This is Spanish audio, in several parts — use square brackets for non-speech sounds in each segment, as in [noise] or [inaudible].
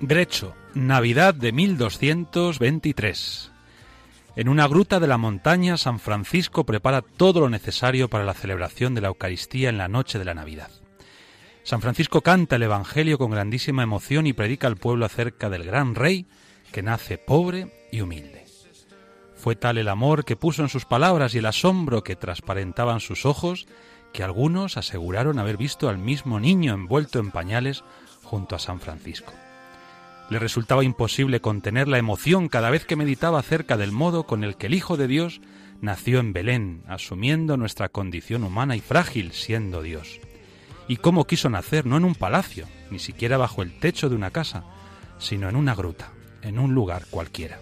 Grecho, Navidad de 1223. En una gruta de la montaña, San Francisco prepara todo lo necesario para la celebración de la Eucaristía en la noche de la Navidad. San Francisco canta el Evangelio con grandísima emoción y predica al pueblo acerca del gran rey que nace pobre y humilde. Fue tal el amor que puso en sus palabras y el asombro que transparentaban sus ojos que algunos aseguraron haber visto al mismo niño envuelto en pañales junto a San Francisco. Le resultaba imposible contener la emoción cada vez que meditaba acerca del modo con el que el Hijo de Dios nació en Belén, asumiendo nuestra condición humana y frágil siendo Dios. Y cómo quiso nacer no en un palacio, ni siquiera bajo el techo de una casa, sino en una gruta, en un lugar cualquiera.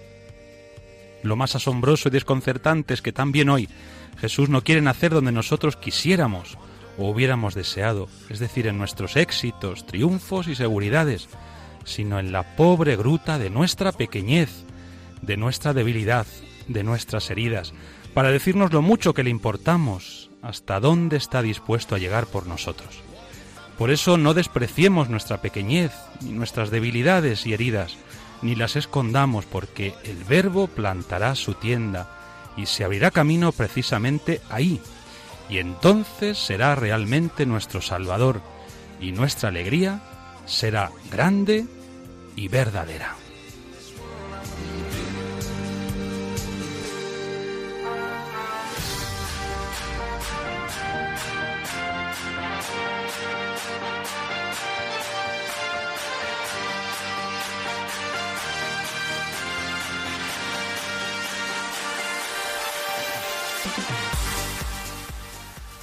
Lo más asombroso y desconcertante es que también hoy Jesús no quiere nacer donde nosotros quisiéramos o hubiéramos deseado, es decir, en nuestros éxitos, triunfos y seguridades, sino en la pobre gruta de nuestra pequeñez, de nuestra debilidad, de nuestras heridas, para decirnos lo mucho que le importamos, hasta dónde está dispuesto a llegar por nosotros. Por eso no despreciemos nuestra pequeñez, ni nuestras debilidades y heridas, ni las escondamos, porque el Verbo plantará su tienda y se abrirá camino precisamente ahí, y entonces será realmente nuestro Salvador, y nuestra alegría será grande y verdadera.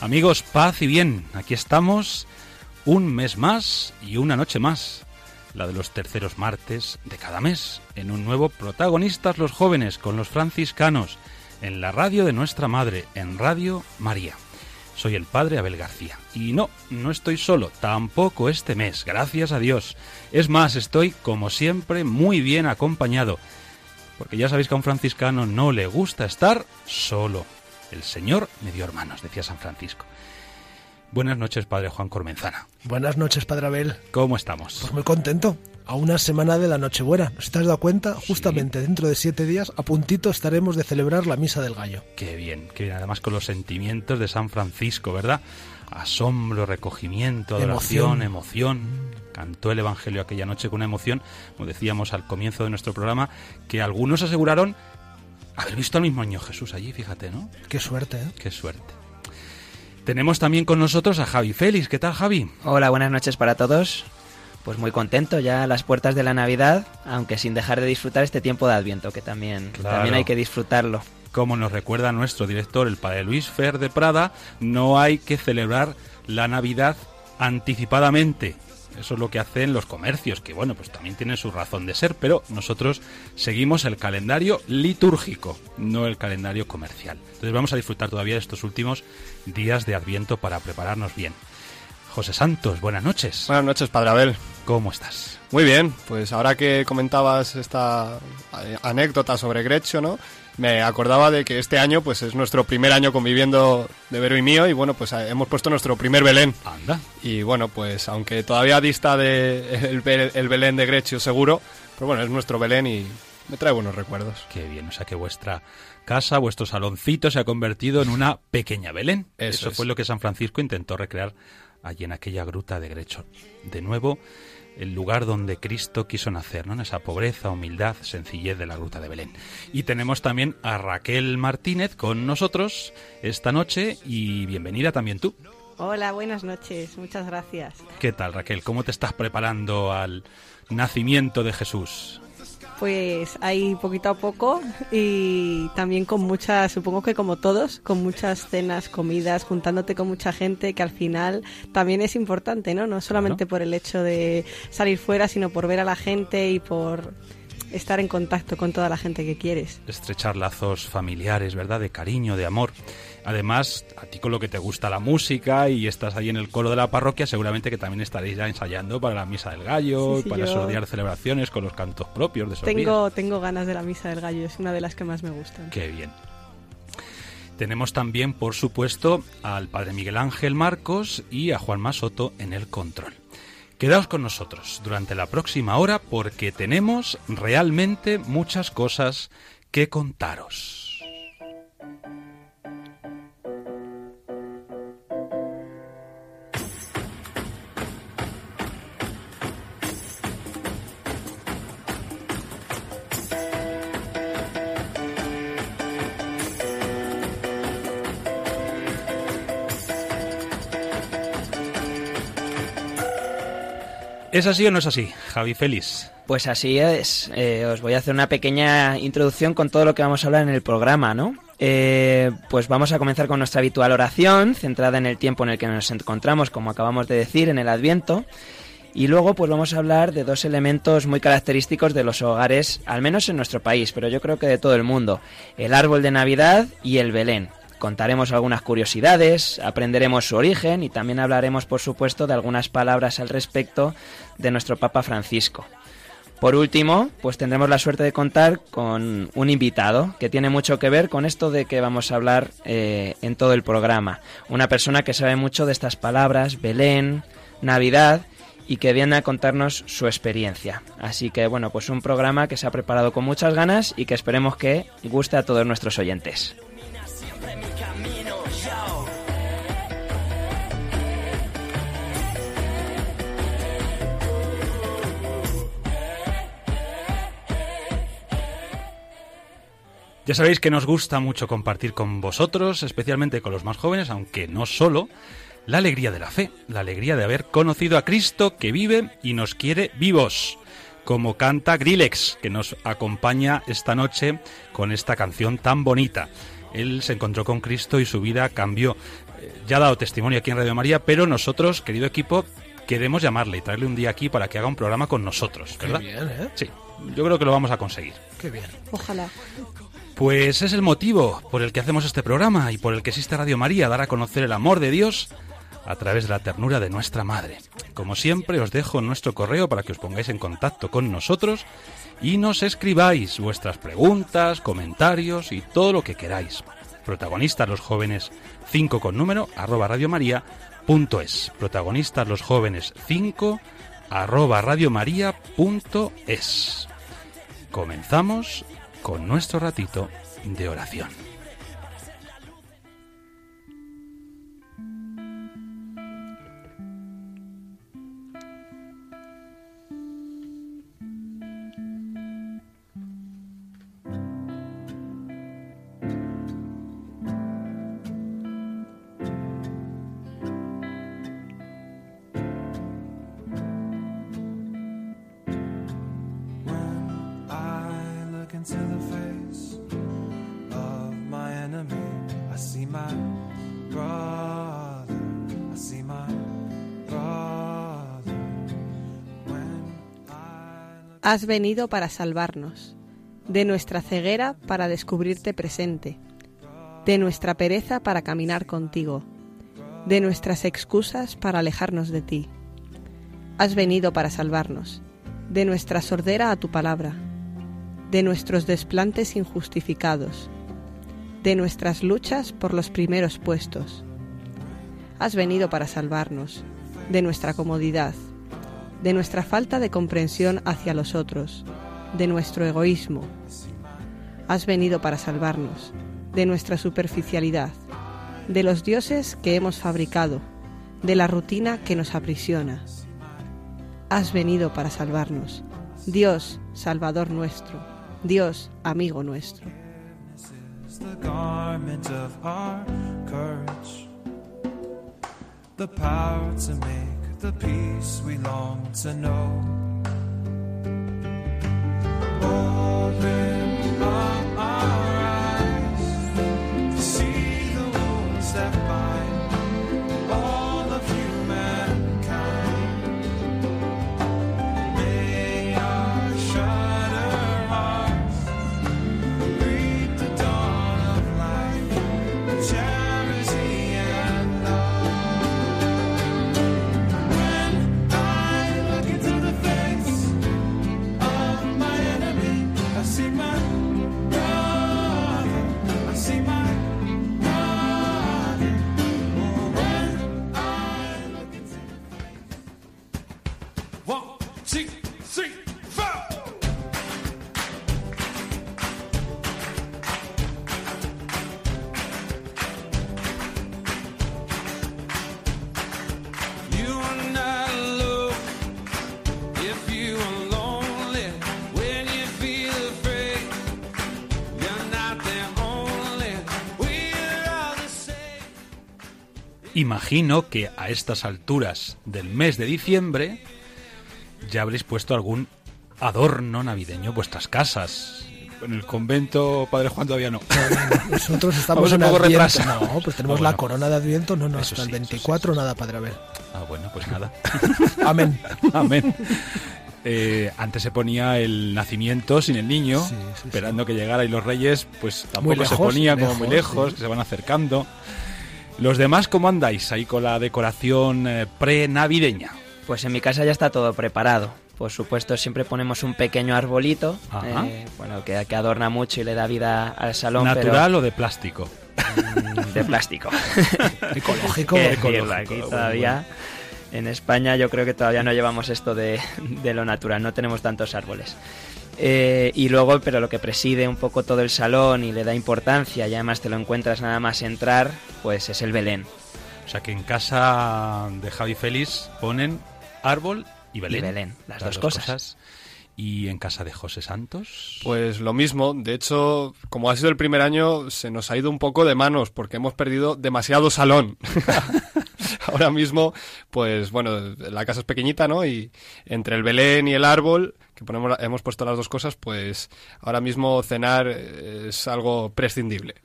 Amigos, paz y bien, aquí estamos un mes más y una noche más, la de los terceros martes de cada mes, en un nuevo Protagonistas los jóvenes con los franciscanos, en la radio de nuestra madre, en Radio María. Soy el padre Abel García. Y no, no estoy solo, tampoco este mes, gracias a Dios. Es más, estoy, como siempre, muy bien acompañado, porque ya sabéis que a un franciscano no le gusta estar solo. El Señor me dio hermanos, decía San Francisco. Buenas noches, Padre Juan Cormenzana. Buenas noches, Padre Abel. ¿Cómo estamos? Pues muy contento. A una semana de la Nochebuena. ¿No te has dado cuenta? Justamente dentro de siete días, a puntito estaremos de celebrar la Misa del Gallo. Qué bien, qué bien. Además con los sentimientos de San Francisco, ¿verdad? Asombro, recogimiento, adoración, emoción. Cantó el Evangelio aquella noche con una emoción, como decíamos al comienzo de nuestro programa, que algunos aseguraron haber visto al mismo niño Jesús allí, fíjate, ¿no? Qué suerte, ¿eh? Qué suerte. Tenemos también con nosotros a Javi Félix. ¿Qué tal, Javi? Hola, buenas noches para todos. Pues muy contento ya a las puertas de la Navidad, aunque sin dejar de disfrutar este tiempo de Adviento, que también, Claro. también hay que disfrutarlo. Como nos recuerda nuestro director, el padre Luis Fer de Prada, no hay que celebrar la Navidad anticipadamente. Eso es lo que hacen los comercios, que bueno, pues también tienen su razón de ser, pero nosotros seguimos el calendario litúrgico, no el calendario comercial. Entonces vamos a disfrutar todavía de estos últimos días de Adviento para prepararnos bien. José Santos, buenas noches. Buenas noches, Padre Abel. ¿Cómo estás? Muy bien, pues ahora que comentabas esta eh, anécdota sobre Greccio, ¿no? Me acordaba de que este año pues es nuestro primer año conviviendo de Vero y mío y bueno, pues hemos puesto nuestro primer Belén. Anda. Y bueno, pues aunque todavía dista de el, Be- el Belén de Greccio seguro, pero bueno, es nuestro Belén y me trae buenos recuerdos. Qué bien, o sea que vuestra casa, vuestro saloncito se ha convertido en una pequeña Belén. Eso es. fue lo que San Francisco intentó recrear allí en aquella gruta de Grecho. De nuevo, el lugar donde Cristo quiso nacer, ¿no? En esa pobreza, humildad, sencillez de la gruta de Belén. Y tenemos también a Raquel Martínez con nosotros esta noche y bienvenida también tú. Hola, buenas noches, muchas gracias. ¿Qué tal, Raquel? ¿Cómo te estás preparando al nacimiento de Jesús? Pues ahí poquito a poco y también con muchas, supongo que como todos, con muchas cenas, comidas, juntándote con mucha gente que al final también es importante, ¿no? No solamente por el hecho de salir fuera, sino por ver a la gente y por estar en contacto con toda la gente que quieres. Estrechar lazos familiares, ¿verdad? De cariño, de amor. Además, a ti con lo que te gusta la música y estás ahí en el coro de la parroquia, seguramente que también estaréis ya ensayando para la misa del gallo, Sí, sí, para esos días celebraciones con los cantos propios de esos Tengo, días. tengo ganas de la misa del gallo, es una de las que más me gustan. Qué bien. Tenemos también, por supuesto, al padre Miguel Ángel Marcos y a Juan Masoto en el control. Quedaos con nosotros durante la próxima hora porque tenemos realmente muchas cosas que contaros. ¿Es así o no es así, Javi Félix? Pues así es. Eh, os voy a hacer una pequeña introducción con todo lo que vamos a hablar en el programa, ¿no? Eh, pues vamos a comenzar con nuestra habitual oración, centrada en el tiempo en el que nos encontramos, como acabamos de decir, en el Adviento. Y luego, pues vamos a hablar de dos elementos muy característicos de los hogares, al menos en nuestro país, pero yo creo que de todo el mundo: el árbol de Navidad y el Belén. Contaremos algunas curiosidades, aprenderemos su origen y también hablaremos, por supuesto, de algunas palabras al respecto de nuestro Papa Francisco. Por último, pues tendremos la suerte de contar con un invitado que tiene mucho que ver con esto de que vamos a hablar eh, en todo el programa. Una persona que sabe mucho de estas palabras, Belén, Navidad, y que viene a contarnos su experiencia. Así que bueno, pues un programa que se ha preparado con muchas ganas y que esperemos que guste a todos nuestros oyentes. Ya sabéis que nos gusta mucho compartir con vosotros, especialmente con los más jóvenes, aunque no solo, la alegría de la fe, la alegría de haber conocido a Cristo que vive y nos quiere vivos, como canta Grillex, que nos acompaña esta noche con esta canción tan bonita. Él se encontró con Cristo y su vida cambió. Eh, Ya ha dado testimonio aquí en Radio María, pero nosotros, querido equipo, queremos llamarle y traerle un día aquí para que haga un programa con nosotros, Qué ¿verdad? bien, ¿eh? Sí, yo creo que lo vamos a conseguir. Qué bien. Ojalá. Pues es el motivo por el que hacemos este programa y por el que existe Radio María, dar a conocer el amor de Dios a través de la ternura de nuestra Madre. Como siempre, os dejo nuestro correo para que os pongáis en contacto con nosotros y nos escribáis vuestras preguntas, comentarios y todo lo que queráis. Protagonistas los jóvenes 5 con número arroba radiomaria.es. Protagonistas los jóvenes 5 arroba radiomaria.es. Comenzamos con nuestro ratito de oración. Has venido para salvarnos, de nuestra ceguera para descubrirte presente, de nuestra pereza para caminar contigo, de nuestras excusas para alejarnos de ti. Has venido para salvarnos, de nuestra sordera a tu palabra, de nuestros desplantes injustificados, de nuestras luchas por los primeros puestos. Has venido para salvarnos, de nuestra comodidad, de nuestra falta de comprensión hacia los otros, de nuestro egoísmo. Has venido para salvarnos, de nuestra superficialidad, de los dioses que hemos fabricado, de la rutina que nos aprisiona. Has venido para salvarnos, Dios, Salvador nuestro, Dios, amigo nuestro. The garment of our courage. the power to make the peace we long to know. Open Imagino que a estas alturas del mes de diciembre ya habréis puesto algún adorno navideño en vuestras casas. En el convento, Padre Juan, todavía no. Nosotros estamos en poco Adviento. No, pues tenemos Ah, bueno. la corona de Adviento, no, no, Eso hasta el sí, eso sí, 24 eso sí. nada, Padre Abel. Ah, bueno, pues nada. [laughs] Amén. [laughs] Amén. Eh, antes se ponía el nacimiento sin el niño, Sí, sí, sí. esperando que llegara y los reyes, pues tampoco se lejos, ponían como muy lejos, lejos, sí. que se van acercando. Los demás, ¿cómo andáis ahí con la decoración eh, pre-navideña? Pues en mi casa ya está todo preparado. Por supuesto, siempre ponemos un pequeño arbolito, eh, bueno, que, que adorna mucho y le da vida al salón, ¿Natural o de plástico? mm, de plástico. [laughs] Ecológico. Qué decirlo, ecológico, aquí bueno, todavía, en España yo creo que todavía no llevamos esto de, de lo natural, no tenemos tantos árboles. Eh, y luego, pero lo que preside un poco todo el salón y le da importancia, y además te lo encuentras nada más entrar, pues es el Belén. O sea que en casa de Javi Félix ponen árbol y Belén. Y Belén, las dos cosas. Y en casa de José Santos. Pues lo mismo, de hecho, como ha sido el primer año, se nos ha ido un poco de manos porque hemos perdido demasiado salón. [laughs] Ahora mismo, pues bueno, la casa es pequeñita, ¿no? Y entre el Belén y el árbol, que ponemos, hemos puesto las dos cosas, pues ahora mismo cenar es algo prescindible. [laughs]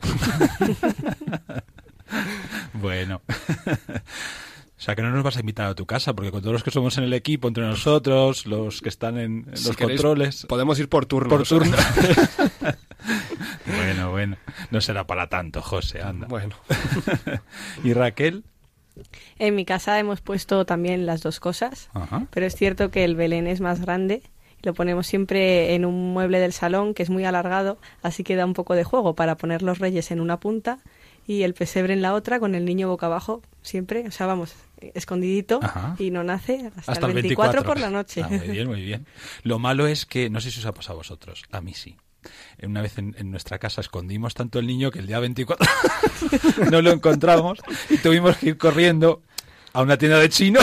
Bueno. [laughs] O sea que no nos vas a invitar a tu casa, porque con todos los que somos en el equipo, entre nosotros, los que están en, en Si los queréis, controles. Podemos ir por turnos. Por turno. [laughs] bueno, bueno. No será para tanto, José, anda. Bueno, [laughs] ¿Y Raquel? En mi casa hemos puesto también las dos cosas, Ajá. pero es cierto que el Belén es más grande. Lo ponemos siempre en un mueble del salón que es muy alargado, así que da un poco de juego para poner los reyes en una punta y el pesebre en la otra con el niño boca abajo siempre, o sea, vamos, escondidito Ajá. y no nace hasta, Hasta el 24, por la noche. Ah, muy bien, muy bien. Lo malo es que, no sé si os ha pasado a vosotros, a mí sí. Una vez en, en nuestra casa escondimos tanto el niño que el día 24 [laughs] no lo encontramos y tuvimos que ir corriendo a una tienda de chino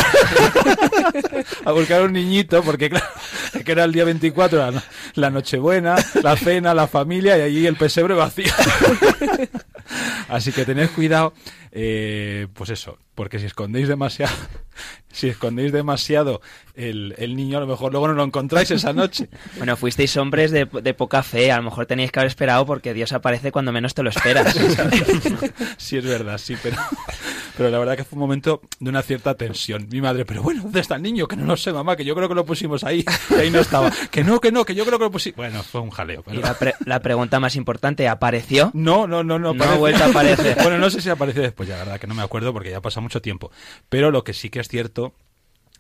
[laughs] a buscar un niñito porque claro, que era el día 24, la, la Nochebuena, la cena, la familia y allí el pesebre vacío. [laughs] Así que tened cuidado, eh, pues eso, porque si escondéis demasiado, [laughs] si escondéis demasiado el, el niño, a lo mejor luego no lo encontráis esa noche. [laughs] Bueno, fuisteis hombres de, de poca fe, a lo mejor teníais que haber esperado porque Dios aparece cuando menos te lo esperas. [laughs] Sí, es verdad, sí, pero, pero la verdad que fue un momento de una cierta tensión. Mi madre, pero bueno, ¿dónde está el niño? Que no lo sé, mamá, que yo creo que lo pusimos ahí. Y ahí no estaba. Que no, que no, que yo creo que lo pusimos. Bueno, fue un jaleo. pero- Y la, pre- la pregunta más importante, ¿apareció? No, no, no, no. No ha vuelto a aparecer. Bueno, no sé si apareció después, ya, la verdad que no me acuerdo porque ya pasa mucho tiempo. Pero lo que sí que es cierto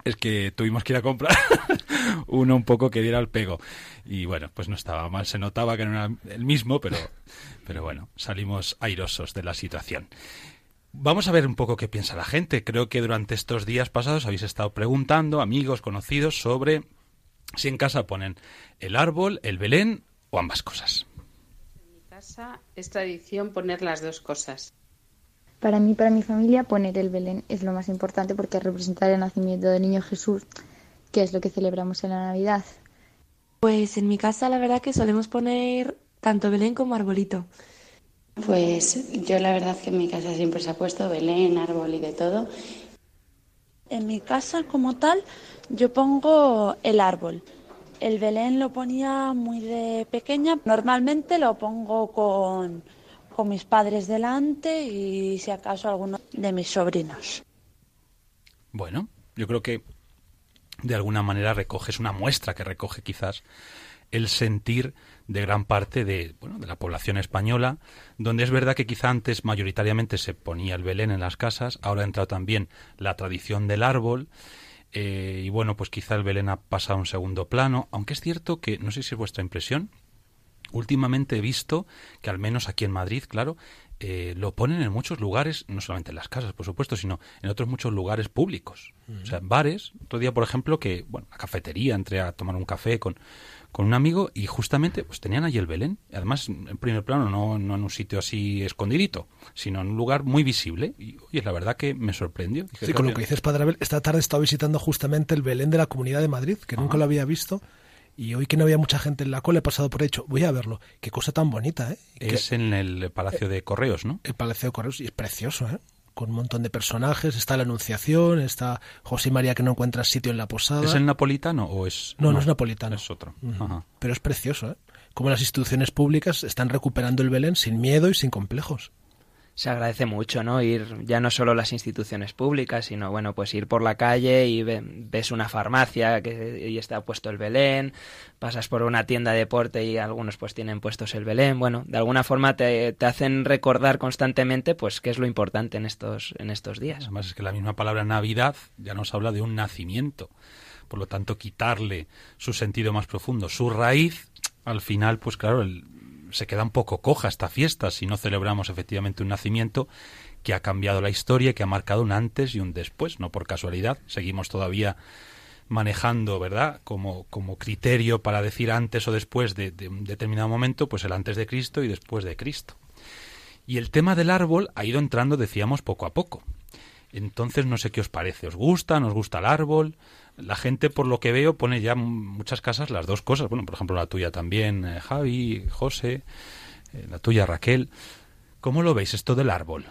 es que tuvimos que ir a comprar [laughs] uno un poco que diera el pego. Y bueno, pues no estaba mal, se notaba que no era el mismo, pero, pero bueno, salimos airosos de la situación. Vamos a ver un poco qué piensa la gente. Creo que durante estos días pasados habéis estado preguntando, amigos, conocidos, sobre si en casa ponen el árbol, el Belén o ambas cosas. casa es tradición poner las dos cosas. Para mí, para mi familia, poner el Belén es lo más importante porque representa el nacimiento del niño Jesús, que es lo que celebramos en la Navidad. Pues en mi casa la verdad que solemos poner tanto Belén como arbolito. Pues yo la verdad que en mi casa siempre se ha puesto Belén, árbol y de todo. En mi casa como tal, yo pongo el árbol. El Belén lo ponía muy de pequeña. Normalmente lo pongo con, con mis padres delante y si acaso alguno de mis sobrinos. Bueno, yo creo que de alguna manera recoges una muestra que recoge quizás el sentir de gran parte de, bueno, de la población española, donde es verdad que quizá antes mayoritariamente se ponía el Belén en las casas, ahora ha entrado también la tradición del árbol, eh, y bueno, pues quizá el Belén ha pasado a un segundo plano, aunque es cierto que, no sé si es vuestra impresión, últimamente he visto que al menos aquí en Madrid, claro, eh, lo ponen en muchos lugares, no solamente en las casas, por supuesto, sino en otros muchos lugares públicos. O sea, bares. Otro día, por ejemplo, que, bueno, la cafetería, entré a tomar un café con, con un amigo y justamente pues tenían allí el Belén. Además, en primer plano, no, no en un sitio así escondidito, sino en un lugar muy visible. Y oye, la verdad que me sorprendió. sí, con lo que dices, Padre Abel, esta tarde he estado visitando justamente el Belén de la Comunidad de Madrid, que nunca lo había visto. Y hoy que no había mucha gente en la cola he pasado por hecho. Voy a verlo. Qué cosa tan bonita, ¿eh? Es en el Palacio de Correos, ¿no? El Palacio de Correos y es precioso, ¿eh? Con un montón de personajes. Está la Anunciación, está José María que no encuentra sitio en la posada. ¿Es el napolitano o es...? No, no, es napolitano. Es otro. Pero es precioso, ¿eh? Como las instituciones públicas están recuperando el Belén sin miedo y sin complejos se agradece mucho, ¿no? Ir ya no solo las instituciones públicas, sino bueno, pues ir por la calle y ves una farmacia que y está puesto el Belén, pasas por una tienda de deporte y algunos pues tienen puestos el Belén, bueno, de alguna forma te, te, hacen recordar constantemente pues qué es lo importante en estos en estos días. Además es que la misma palabra Navidad ya nos habla de un nacimiento. Por lo tanto, quitarle su sentido más profundo, su raíz, al final, pues claro, el, se queda un poco coja esta fiesta si no celebramos efectivamente un nacimiento que ha cambiado la historia, que ha marcado un antes y un después, no por casualidad. Seguimos todavía manejando, ¿verdad? Como, como criterio para decir antes o después de, de, un determinado momento, pues el antes de Cristo y después de Cristo. Y el tema del árbol ha ido entrando, decíamos, poco a poco. Entonces, no sé qué os parece. ¿Os gusta? ¿Nos gusta el árbol? La gente, por lo que veo, pone ya muchas casas las dos cosas. Bueno, por ejemplo, la tuya también, eh, Javi, José, eh, la tuya, Raquel. ¿Cómo lo veis esto del árbol?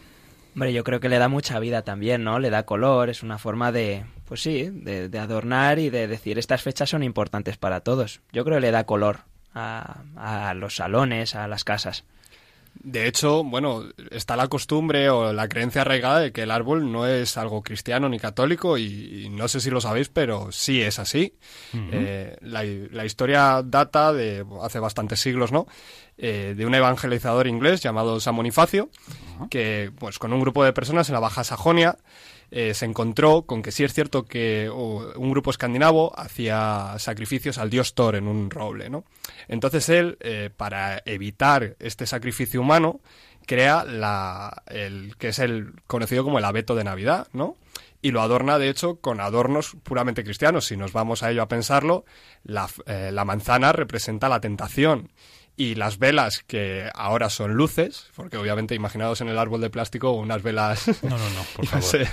Hombre, yo creo que le da mucha vida también, ¿no? Le da color, es una forma de, pues sí, de, de adornar y de decir estas fechas son importantes para todos. Yo creo que le da color a, a los salones, a las casas. De hecho, bueno, está la costumbre o la creencia arraigada de que el árbol no es algo cristiano ni católico y, no sé si lo sabéis, pero sí es así. eh, la, la, historia data de hace bastantes siglos, ¿no? Eh, de un evangelizador inglés llamado San Bonifacio, uh -huh. que pues con un grupo de personas en la Baja Sajonia eh, se encontró con que sí es cierto que oh, un grupo escandinavo hacía sacrificios al dios Thor en un roble, ¿no? Entonces él, eh, para evitar este sacrificio humano, crea la, el que es el conocido como el abeto de Navidad, ¿no? Y lo adorna, de hecho, con adornos puramente cristianos. Si nos vamos a ello a pensarlo, la, eh, la manzana representa la tentación y las velas que ahora son luces, porque obviamente imaginados en el árbol de plástico unas velas... No, no, no, por [laughs] favor.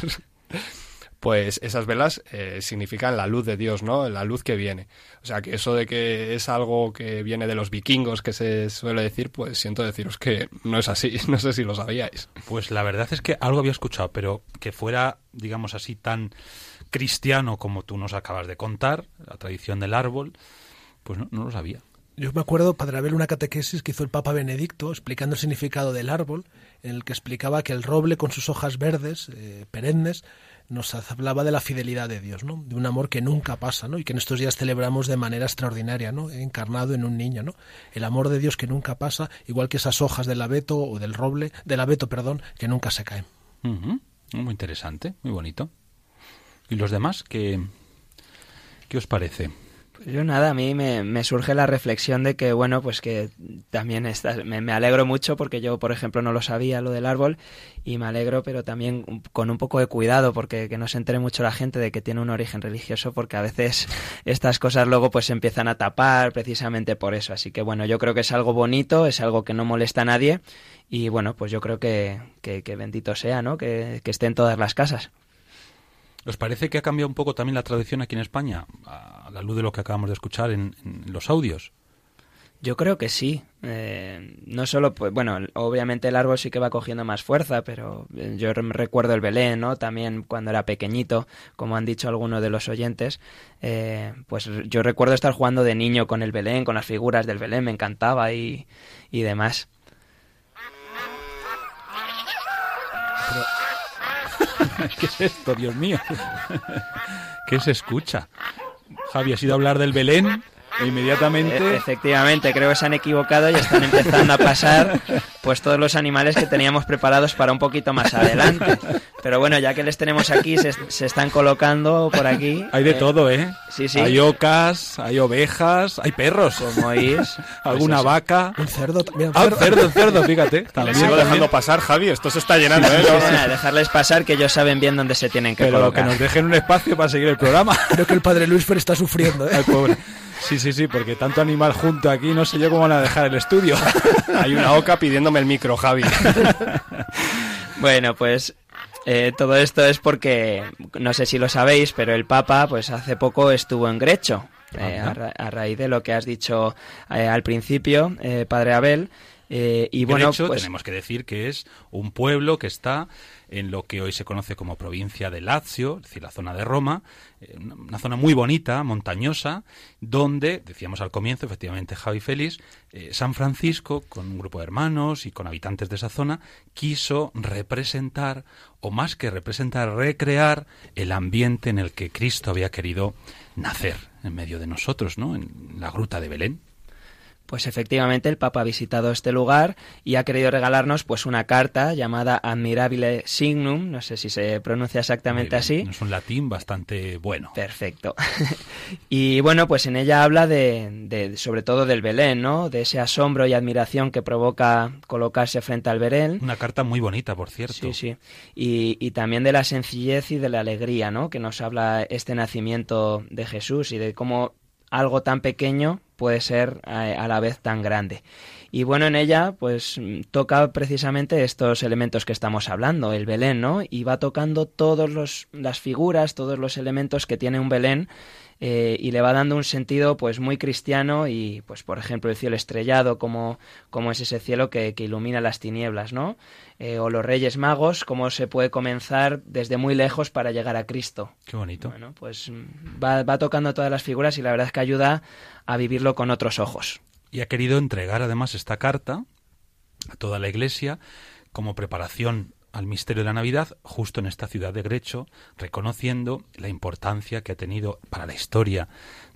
Pues esas velas eh, significan la luz de Dios, ¿no? La luz que viene. O sea que eso de que es algo que viene de los vikingos, que se suele decir, pues siento deciros que no es así. [laughs] No sé si lo sabíais. Pues la verdad es que algo había escuchado, pero que fuera, digamos así, tan cristiano como tú nos acabas de contar, la tradición del árbol, pues no, no lo sabía. Yo me acuerdo, Padre Abel, una catequesis que hizo el Papa Benedicto explicando el significado del árbol, en el que explicaba que el roble con sus hojas verdes, eh, perennes, nos hablaba de la fidelidad de Dios, ¿no? De un amor que nunca pasa, ¿no? Y que en estos días celebramos de manera extraordinaria, ¿no? Encarnado en un niño, ¿no? El amor de Dios que nunca pasa, igual que esas hojas del abeto o del roble, del abeto, perdón, que nunca se caen. Muy interesante, muy bonito. ¿Y los demás qué, qué os parece? Yo nada, a mí me, surge la reflexión de que, bueno, pues que también está, me, me, alegro mucho porque yo, por ejemplo, no lo sabía lo del árbol y me alegro, pero también con un poco de cuidado porque que no se entere mucho la gente de que tiene un origen religioso porque a veces estas cosas luego pues se empiezan a tapar precisamente por eso. Así que, bueno, yo creo que es algo bonito, es algo que no molesta a nadie y, bueno, pues yo creo que, que, que bendito sea, ¿no? Que, que esté en todas las casas. ¿Os parece que ha cambiado un poco también la tradición aquí en España, a la luz de lo que acabamos de escuchar en, en los audios? Yo creo que sí. Eh, no solo, pues, bueno, obviamente el árbol sí que va cogiendo más fuerza, pero eh, yo recuerdo el Belén, ¿no? También cuando era pequeñito, como han dicho algunos de los oyentes, eh, pues yo recuerdo estar jugando de niño con el Belén, con las figuras del Belén, me encantaba y, y demás. [laughs] ¿Qué es esto, Dios mío? [laughs] ¿Qué se escucha? Javi, ¿has ido a hablar del Belén? E inmediatamente. E-, efectivamente, creo que se han equivocado y están empezando a pasar pues todos los animales que teníamos preparados para un poquito más adelante. Pero bueno, ya que les tenemos aquí, se, están colocando por aquí. Hay de todo, ¿eh? Sí, sí. Hay ocas, hay ovejas, hay perros. Como oís. [laughs] Alguna pues vaca. Un cerdo también. Ah, un cerdo, un cerdo, fíjate. [laughs] También sigo dejando pasar, Javi. Esto se está llenando, ¿eh? dejarles pasar, que ellos saben bien dónde se tienen que Pero colocar. que nos dejen un espacio para seguir el programa. Creo que el padre Luis Fer está sufriendo, ¿eh? Ay, pobre. Sí, sí, sí, porque tanto animal junto aquí, no sé yo cómo van a dejar el estudio. [laughs] Hay una oca pidiéndome el micro, Javi. [laughs] bueno, pues eh, todo esto es porque, no sé si lo sabéis, pero el Papa, pues hace poco estuvo en Grecho, eh, a, raíz de lo que has dicho eh, al principio, Padre Abel. y bueno, Grecho, pues... tenemos que decir que es un pueblo que está en lo que hoy se conoce como provincia de Lazio, es decir, la zona de Roma, eh, una zona muy bonita, montañosa, donde, decíamos al comienzo, efectivamente Javi Félix, eh, San Francisco, con un grupo de hermanos y con habitantes de esa zona, quiso representar, o más que representar, recrear el ambiente en el que Cristo había querido nacer en medio de nosotros, ¿no? En la gruta de Belén. Pues efectivamente el Papa ha visitado este lugar y ha querido regalarnos pues una carta llamada Admirabile Signum, no sé si se pronuncia exactamente así. Es un latín bastante bueno. Perfecto. [laughs] y bueno, pues en ella habla de, sobre todo del Belén, ¿no? De ese asombro y admiración que provoca colocarse frente al Belén. Una carta muy bonita, por cierto. Sí, sí. Y, y también de la sencillez y de la alegría, ¿no? Que nos habla este nacimiento de Jesús y de cómo algo tan pequeño puede ser eh, a, la vez tan grande. Y bueno, en ella pues toca precisamente estos elementos que estamos hablando, el Belén, ¿no? Y va tocando todas las figuras, todos los elementos que tiene un Belén eh, y le va dando un sentido pues muy cristiano y pues por ejemplo el cielo estrellado como, como es ese cielo que, ilumina las tinieblas, ¿no? Eh, o los Reyes Magos, cómo se puede comenzar desde muy lejos para llegar a Cristo. Qué bonito. Bueno, pues va, va tocando todas las figuras y la verdad es que ayuda a vivirlo con otros ojos. Y ha querido entregar además esta carta a toda la Iglesia como preparación al misterio de la Navidad justo en esta ciudad de Grecho, reconociendo la importancia que ha tenido para la historia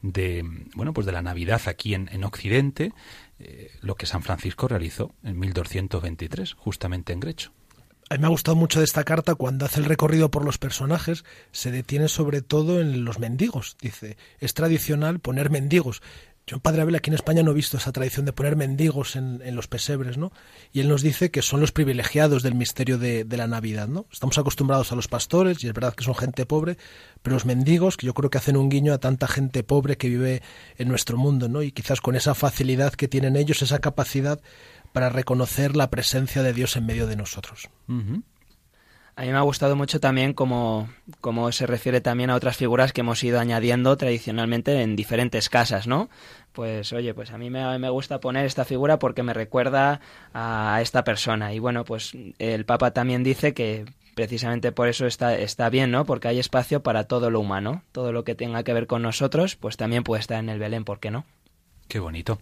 de bueno pues de la Navidad aquí en, en Occidente, eh, lo que San Francisco realizó en 1223, justamente en Grecho. A mí me ha gustado mucho de esta carta cuando hace el recorrido por los personajes, se detiene sobre todo en los mendigos. Dice, es tradicional poner mendigos. Yo en Padre Abel aquí en España no he visto esa tradición de poner mendigos en, los pesebres, ¿no? Y él nos dice que son los privilegiados del misterio de, la Navidad, ¿no? Estamos acostumbrados a los pastores y es verdad que son gente pobre, pero los mendigos, que yo creo que hacen un guiño a tanta gente pobre que vive en nuestro mundo, ¿no? Y quizás con esa facilidad que tienen ellos, esa capacidad para reconocer la presencia de Dios en medio de nosotros. A mí me ha gustado mucho también cómo, se refiere también a otras figuras que hemos ido añadiendo tradicionalmente en diferentes casas, ¿no? Pues oye, pues a mí me, me, gusta poner esta figura porque me recuerda a esta persona. Y bueno, pues el Papa también dice que precisamente por eso está, está bien, ¿no? Porque hay espacio para todo lo humano. Todo lo que tenga que ver con nosotros, pues también puede estar en el Belén, ¿por qué no? Qué bonito.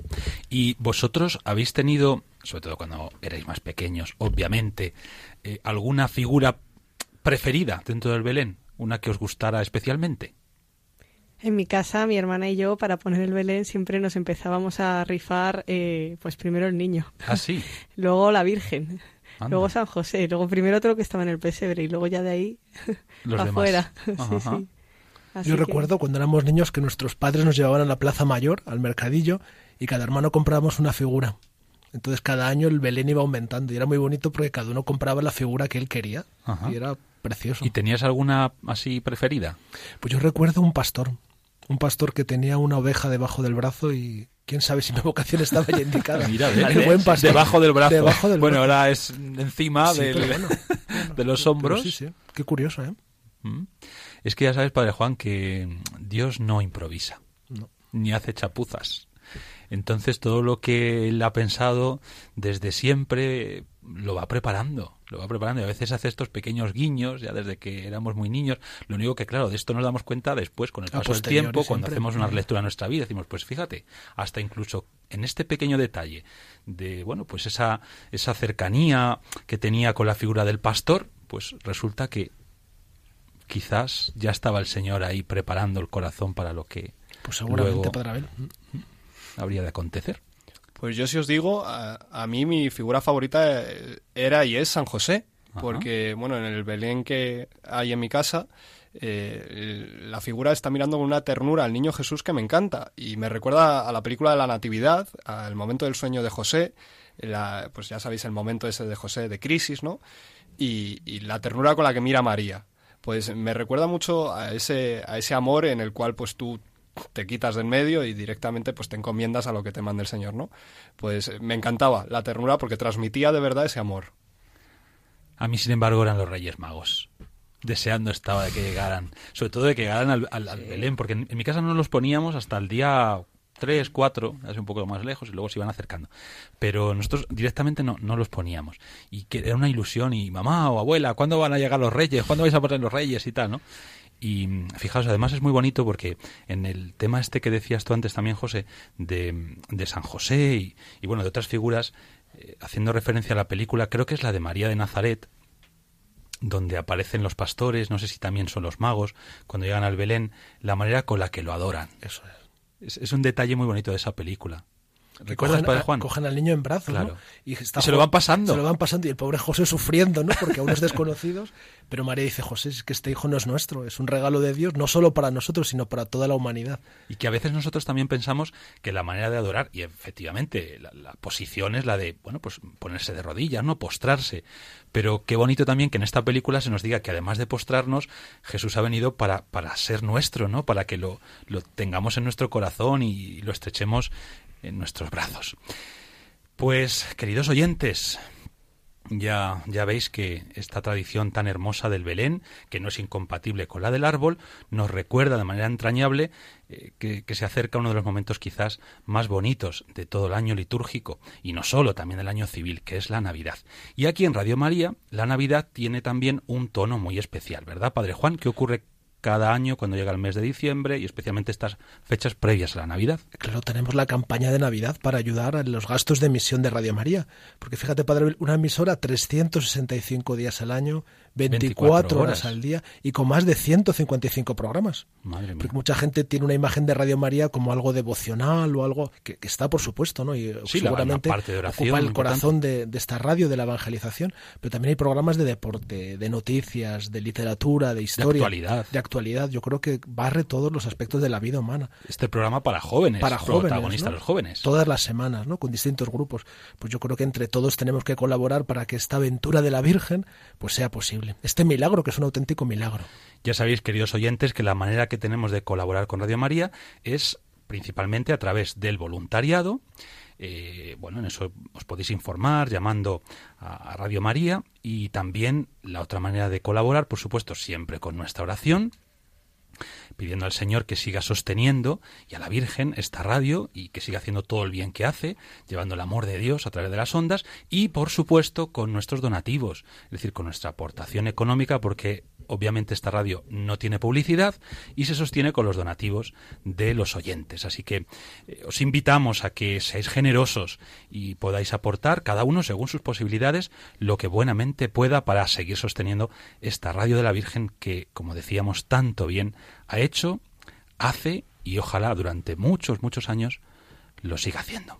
¿Y vosotros habéis tenido, sobre todo cuando erais más pequeños, obviamente, eh, alguna figura preferida dentro del Belén? ¿Una que os gustara especialmente? En mi casa, mi hermana y yo, para poner el Belén, siempre nos empezábamos a rifar, eh, pues primero el niño. Ah, sí. [laughs] luego la Virgen. Luego San José. Luego primero otro que estaba en el pesebre y luego ya de ahí Los [laughs] afuera. [laughs] sí, sí. Yo recuerdo cuando éramos niños que nuestros padres nos llevaban a la Plaza Mayor, al mercadillo, y cada hermano comprábamos una figura. Entonces cada año el Belén iba aumentando y era muy bonito porque cada uno compraba la figura que él quería y era precioso. ¿Y tenías alguna así preferida? Pues yo recuerdo un pastor, un pastor que tenía una oveja debajo del brazo y quién sabe si mi [laughs] vocación estaba ya indicada. Mira, el buen pastor. Debajo del brazo. bueno, ahora es encima [laughs] de los hombros. sí, sí. Qué curioso, ¿eh? Mm. Es que ya sabes, Padre Juan, que Dios no improvisa, ni hace chapuzas. Entonces todo lo que él ha pensado desde siempre lo va preparando, lo va preparando y a veces hace estos pequeños guiños ya desde que éramos muy niños. Lo único que, claro, de esto nos damos cuenta después, con el paso del tiempo, cuando hacemos una lectura de nuestra vida, decimos, pues fíjate, hasta incluso en este pequeño detalle de, bueno, pues esa, esa cercanía que tenía con la figura del pastor, pues resulta que quizás ya estaba el Señor ahí preparando el corazón para lo que Pues seguramente, luego Padre Abel. habría de acontecer. Pues yo si os digo, a, a mí mi figura favorita eh, era y es San José, Ajá. porque bueno, en el Belén que hay en mi casa, eh, la figura está mirando con una ternura al niño Jesús que me encanta y me recuerda a la película de la Natividad, al momento del sueño de José, la- pues ya sabéis el momento ese de José de crisis, ¿no? Y, y la ternura con la que mira a María. Pues me recuerda mucho a ese, a ese amor en el cual pues tú te quitas del medio y directamente pues te encomiendas a lo que te mande el Señor, ¿no? Pues me encantaba la ternura porque transmitía de verdad ese amor. A mí, sin embargo, eran los Reyes Magos. Deseando estaba de que llegaran. Sobre todo de que llegaran al, al- al Belén, porque en, en mi casa no los poníamos hasta el día 3, 4, hace un poco más lejos, y luego se iban acercando. Pero nosotros directamente no, no los poníamos. Y que era una ilusión, y mamá o abuela, ¿cuándo van a llegar los Reyes? ¿Cuándo vais a poner los Reyes? Y tal, ¿no? Y mm, fijaos, además es muy bonito porque en el tema este que decías tú antes también, José, de, de San José y, y bueno, de otras figuras, eh, haciendo referencia a la película, creo que es la de María de Nazaret, donde aparecen los pastores, no sé si también son los magos, cuando llegan al Belén, la manera con la que lo adoran. Eso es. Es, es un detalle muy bonito de esa película. ¿Recuerdas, cogen, Padre Juan? cogen al niño en brazos, Claro. ¿no? Y, está Y se lo van pasando. Se lo van pasando y el pobre José sufriendo, ¿no? Porque aún es desconocidos. [laughs] Pero María dice, José, es que este hijo no es nuestro, es un regalo de Dios, no solo para nosotros, sino para toda la humanidad. Y que a veces nosotros también pensamos que la manera de adorar, y efectivamente la, la posición es la de, bueno, pues ponerse de rodillas, ¿no? Postrarse. Pero qué bonito también que en esta película se nos diga que además de postrarnos, Jesús ha venido para, para ser nuestro, ¿no? Para que lo, lo tengamos en nuestro corazón y lo estrechemos en nuestros brazos. Pues, queridos oyentes, ya, ya veis que esta tradición tan hermosa del Belén, que no es incompatible con la del árbol, nos recuerda de manera entrañable eh, que, que se acerca uno de los momentos quizás más bonitos de todo el año litúrgico, y no solo, también del año civil, que es la Navidad. Y aquí en Radio María, la Navidad tiene también un tono muy especial, ¿verdad, Padre Juan? ¿Qué ocurre cada año cuando llega el mes de diciembre y especialmente estas fechas previas a la Navidad? Claro, tenemos la campaña de Navidad para ayudar a los gastos de emisión de Radio María. Porque fíjate, Padre, una emisora 365 días al año, 24, 24 horas. horas. al día y con más de 155 programas. Madre mía. Porque mucha gente tiene una imagen de Radio María como algo devocional o algo que, que está, por supuesto, ¿no? Y eh, la- seguramente una parte de oración ocupa el corazón de, de esta radio, de la evangelización. Pero también hay programas de deporte, de noticias, de literatura, de historia. actualidad. De actualidad. Yo creo que barre todos los aspectos de la vida humana Este programa para jóvenes, para jóvenes, protagonistas ¿no? los jóvenes. Todas las semanas, ¿no? Con distintos grupos. Pues yo creo que entre todos tenemos que colaborar para que esta aventura de la Virgen pues sea posible. Este milagro que es un auténtico milagro. Ya sabéis, queridos oyentes, que la manera que tenemos de colaborar con Radio María es principalmente a través del voluntariado. Eh, bueno, en eso os podéis informar llamando a, a Radio María y también la otra manera de colaborar, por supuesto, siempre con nuestra oración, pidiendo al Señor que siga sosteniendo y a la Virgen esta radio y que siga haciendo todo el bien que hace, llevando el amor de Dios a través de las ondas y, por supuesto, con nuestros donativos, es decir, con nuestra aportación económica, porque obviamente esta radio no tiene publicidad y se sostiene con los donativos de los oyentes. Así que eh, os invitamos a que seáis generosos y podáis aportar, cada uno según sus posibilidades, lo que buenamente pueda para seguir sosteniendo esta radio de la Virgen que, como decíamos, tanto bien ha hecho, hace y ojalá durante muchos, muchos años lo siga haciendo.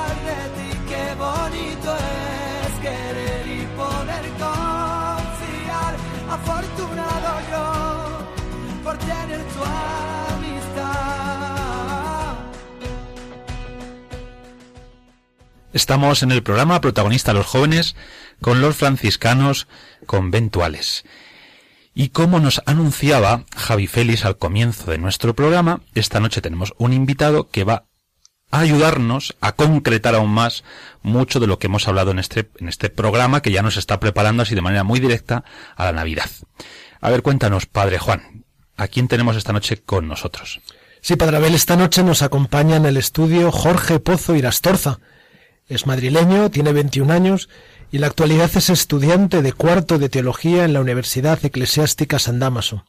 bonito es querer y poder confiar. Afortunado yo por tener tu amistad. Estamos en el programa Protagonista los jóvenes con los franciscanos conventuales. Y como nos anunciaba Javi Félix al comienzo de nuestro programa, esta noche tenemos un invitado que va a ayudarnos a concretar aún más mucho de lo que hemos hablado en este, en este programa que ya nos está preparando así de manera muy directa a la Navidad. A ver, cuéntanos, Padre Juan, ¿a quién tenemos esta noche con nosotros? Sí, Padre Abel, esta noche nos acompaña en el estudio Jorge Pozo Irastorza. Es madrileño, tiene 21 años y en la actualidad es estudiante de cuarto de teología en la Universidad Eclesiástica San Damaso.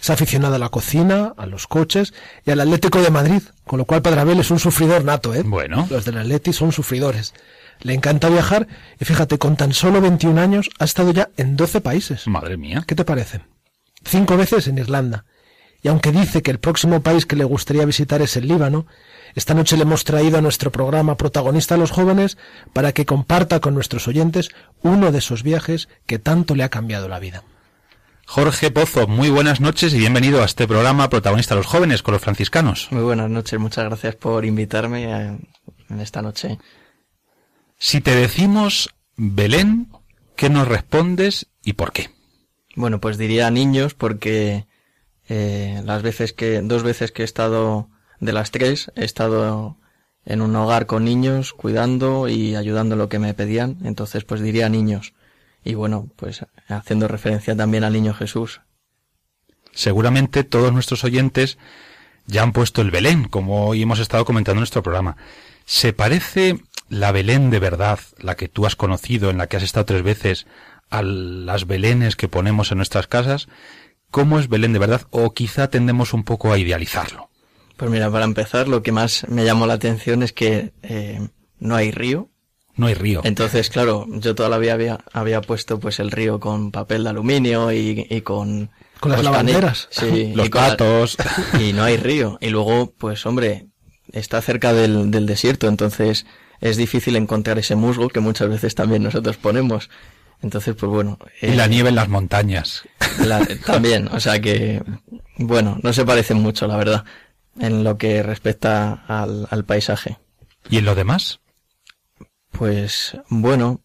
Es aficionado a la cocina, a los coches y al Atlético de Madrid, con lo cual Padre Abel es un sufridor nato, ¿eh? Bueno. Los del Atleti son sufridores. Le encanta viajar y fíjate, con tan solo 21 años ha estado ya en 12 países. Madre mía. ¿Qué te parece? Cinco veces en Irlanda. Y aunque dice que el próximo país que le gustaría visitar es el Líbano, esta noche le hemos traído a nuestro programa protagonista a los jóvenes para que comparta con nuestros oyentes uno de esos viajes que tanto le ha cambiado la vida. Jorge Pozo, muy buenas noches y bienvenido a este programa Protagonista a los jóvenes con los franciscanos. Muy buenas noches, muchas gracias por invitarme a- en esta noche. Si te decimos Belén, ¿qué nos respondes y por qué? Bueno, pues diría niños porque eh, las veces que, dos veces que he estado, de las tres, he estado en un hogar con niños, cuidando y ayudando lo que me pedían, entonces pues diría niños. Y bueno, pues haciendo referencia también al niño Jesús. Seguramente todos nuestros oyentes ya han puesto el Belén, como hoy hemos estado comentando en nuestro programa. ¿Se parece la Belén de verdad, la que tú has conocido, en la que has estado tres veces, a las Belenes que ponemos en nuestras casas? ¿Cómo es Belén de verdad? O quizá tendemos un poco a idealizarlo. Pues mira, para empezar, lo que más me llamó la atención es que eh, no hay río. No hay río. Entonces, claro, yo toda la vida había, había puesto pues el río con papel de aluminio y, y con... Con las pues, lavanderas. Sí, Los y la- patos. [laughs] y no hay río. Y luego, pues hombre, está cerca del, del desierto, entonces es difícil encontrar ese musgo que muchas veces también nosotros ponemos. Entonces, pues bueno. Y la eh, nieve en las montañas. la- también, o sea que, bueno, no se parecen mucho, la verdad, en lo que respecta al, al paisaje. ¿Y en lo demás? Pues bueno,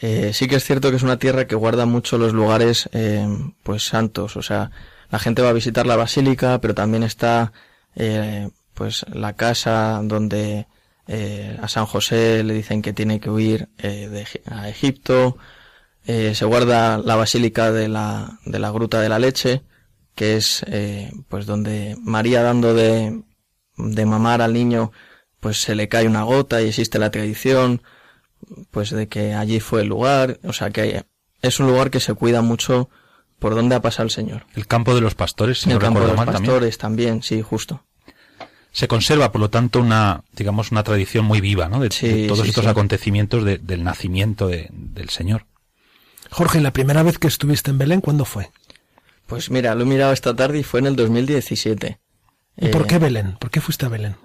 eh, sí que es cierto que es una tierra que guarda mucho los lugares eh, pues santos, o sea, la gente va a visitar la basílica, pero también está eh, pues la casa donde eh, a San José le dicen que tiene que huir eh, de a Egipto, eh, se guarda la basílica de la, de la Gruta de la Leche, que es pues donde María dando de, de mamar al niño pues se le cae una gota y existe la tradición pues de que allí fue el lugar, o sea que es un lugar que se cuida mucho por dónde ha pasado el Señor. El campo de los pastores, si el no campo de los mal pastores también. también, sí, justo. Se conserva, por lo tanto, una, digamos, una tradición muy viva, ¿no? De, Sí, de todos sí, estos sí. acontecimientos de- del nacimiento de- del Señor. Jorge, la primera vez que estuviste en Belén, ¿cuándo fue? Pues mira, lo he mirado esta tarde y fue en el 2017. ¿Y por Eh, qué Belén? ¿Por qué fuiste a Belén?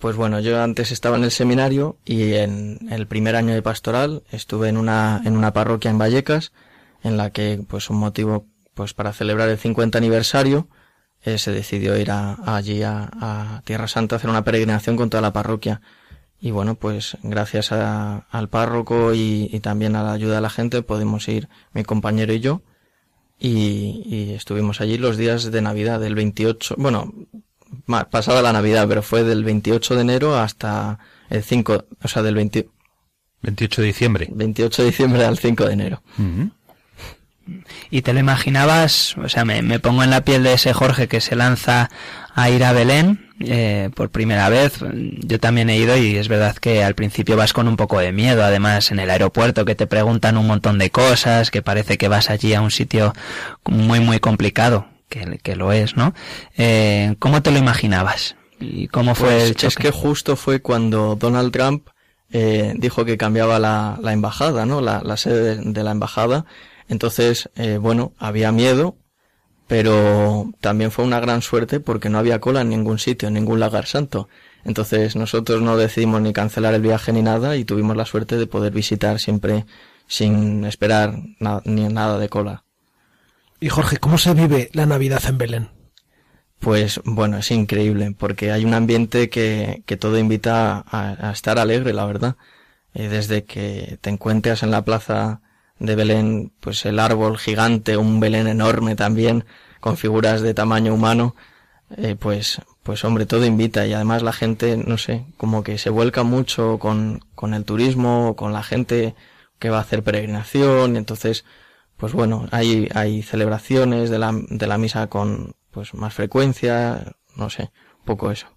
Pues bueno, yo antes estaba en el seminario y en el primer año de pastoral estuve en una, en una parroquia en Vallecas, en la que, pues un motivo, pues para celebrar el 50 aniversario, eh, se decidió ir a, allí a, Tierra Santa a hacer una peregrinación con toda la parroquia. Y bueno, pues gracias a- al párroco y, y también a la ayuda de la gente pudimos ir mi compañero y yo y, y estuvimos allí los días de Navidad, del 28, bueno, pasada la Navidad, pero fue del 28 de enero hasta el 5, o sea, del 20 28 de diciembre. 28 de diciembre al 5 de enero. ¿Y te lo imaginabas? O sea, me, me pongo en la piel de ese Jorge que se lanza a ir a Belén eh, por primera vez. Yo también he ido y es verdad que al principio vas con un poco de miedo. Además, en el aeropuerto que te preguntan un montón de cosas, que parece que vas allí a un sitio muy, muy complicado, que, que lo es, ¿no? Eh, ¿Cómo te lo imaginabas? ¿Y cómo fue Pues el es choque? que justo fue cuando Donald Trump eh, dijo que cambiaba la, la embajada, ¿no? La, la sede de, de la embajada. Entonces, eh, bueno, había miedo, pero también fue una gran suerte porque no había cola en ningún sitio, en ningún lagar santo. Entonces nosotros no decidimos ni cancelar el viaje ni nada y tuvimos la suerte de poder visitar siempre sin esperar na- ni nada de cola. Y Jorge, ¿cómo se vive la Navidad en Belén? Pues bueno, es increíble, porque hay un ambiente que, que todo invita a, a estar alegre, la verdad. Eh, desde que te encuentras en la plaza de Belén, pues el árbol gigante, un Belén enorme también, con figuras de tamaño humano, eh, pues, pues hombre, todo invita y además la gente, no sé, como que se vuelca mucho con, con el turismo, con la gente que va a hacer peregrinación, y entonces, pues bueno, hay, hay celebraciones de la, de la misa con, pues más frecuencia, no sé, un poco eso.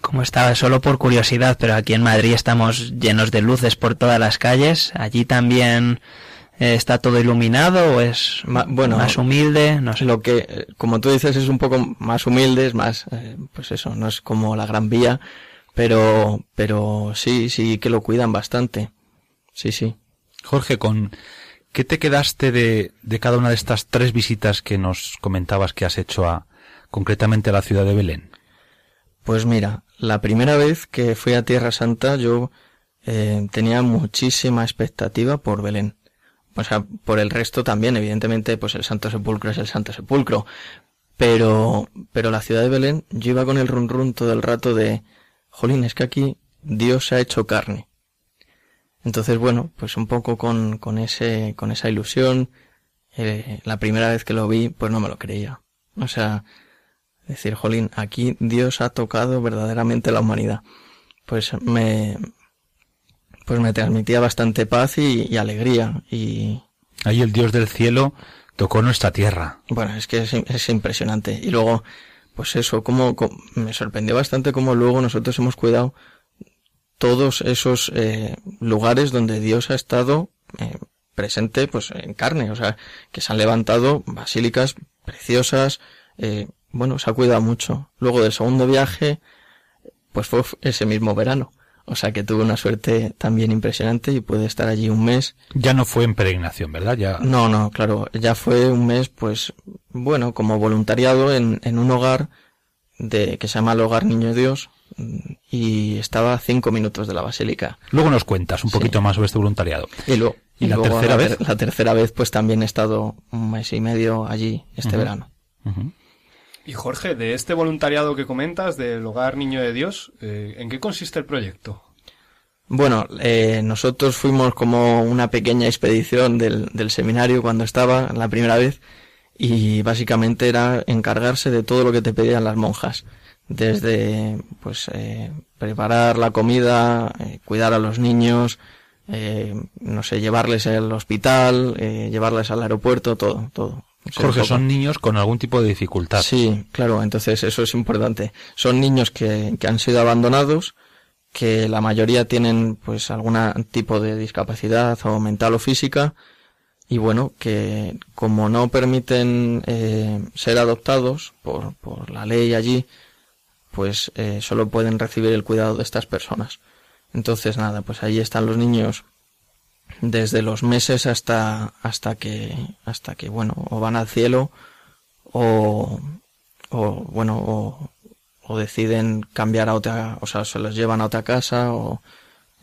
como estaba solo por curiosidad, pero aquí en Madrid estamos llenos de luces por todas las calles. Allí también eh, está todo iluminado o es Ma- bueno, más humilde, no sé. Lo que, como tú dices, es un poco más humilde, es más, eh, pues eso, no es como la Gran Vía, pero, pero sí, sí que lo cuidan bastante. Sí, sí. Jorge, ¿con qué te quedaste de, de cada una de estas tres visitas que nos comentabas que has hecho a, concretamente a la ciudad de Belén? Pues mira, la primera vez que fui a Tierra Santa yo eh, tenía muchísima expectativa por Belén. O sea, por el resto también, evidentemente, pues el Santo Sepulcro es el Santo Sepulcro. Pero, pero la ciudad de Belén, yo iba con el run run todo el rato de, jolín, es que aquí Dios se ha hecho carne. Entonces, bueno, pues un poco con, con ese, con esa ilusión, eh, la primera vez que lo vi, pues no me lo creía. O sea, decir, jolín, aquí Dios ha tocado verdaderamente la humanidad. Pues me, pues me transmitía bastante paz y, y alegría y, Ahí el Dios del cielo tocó nuestra tierra. bueno, es que es, es impresionante. Y luego, pues eso, como, como- me sorprendió bastante cómo luego nosotros hemos cuidado todos esos eh, lugares donde Dios ha estado eh, presente, pues en carne. O sea, que se han levantado basílicas preciosas. eh, bueno, se ha cuidado mucho. Luego del segundo viaje, pues fue ese mismo verano. O sea que tuve una suerte también impresionante y pude estar allí un mes. Ya no fue en peregrinación, ¿verdad? Ya. No, no, claro, ya fue un mes, pues, bueno, como voluntariado en, en un hogar de, que se llama el Hogar Niño de Dios, y estaba a cinco minutos de la basílica. Luego nos cuentas un poquito más sobre este voluntariado. Y luego, ¿Y la luego tercera la, vez? la tercera vez, pues también he estado un mes y medio allí este verano. Y Jorge, de este voluntariado que comentas del Hogar Niño de Dios, eh, ¿en qué consiste el proyecto? Bueno, eh, nosotros fuimos como una pequeña expedición del, del seminario cuando estaba la primera vez y básicamente era encargarse de todo lo que te pedían las monjas, desde pues eh, preparar la comida, eh, cuidar a los niños, eh, no sé, llevarles al hospital, eh, llevarles al aeropuerto, todo, todo. Jorge, son niños con algún tipo de dificultad. Sí, claro, entonces eso es importante. Son niños que, que han sido abandonados, que la mayoría tienen pues algún tipo de discapacidad o mental o física y bueno, que como no permiten eh, ser adoptados por, por, la ley allí, pues eh, solo pueden recibir el cuidado de estas personas. Entonces nada, pues ahí están los niños desde los meses hasta hasta que hasta que bueno o van al cielo o, o bueno o, o deciden cambiar a otra o sea se los llevan a otra casa o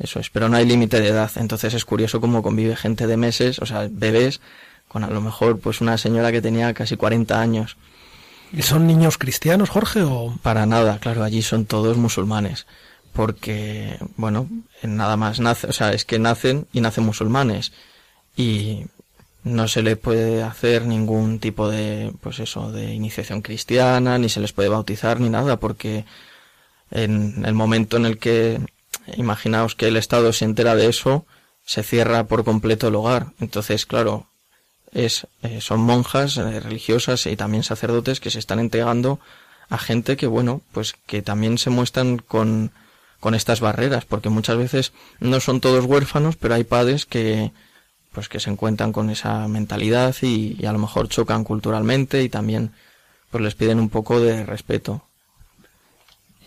eso es, pero no hay límite de edad. Entonces es curioso cómo convive gente de meses, o sea, bebés, con a lo mejor pues una señora que tenía casi 40 años. ¿Y son niños cristianos, Jorge, o...? Para nada, claro, allí son todos musulmanes. Porque, bueno, nada más nace, o sea, es que nacen y nacen musulmanes. Y no se les puede hacer ningún tipo de, pues eso, de iniciación cristiana, ni se les puede bautizar, ni nada, porque en el momento en el que imaginaos que el Estado se entera de eso, se cierra por completo el hogar. Entonces, claro, es, eh, son monjas eh, religiosas y también sacerdotes que se están entregando a gente que, bueno, pues que también se muestran con, con estas barreras, porque muchas veces no son todos huérfanos, pero hay padres que, pues que se encuentran con esa mentalidad y, y a lo mejor chocan culturalmente y también pues les piden un poco de respeto.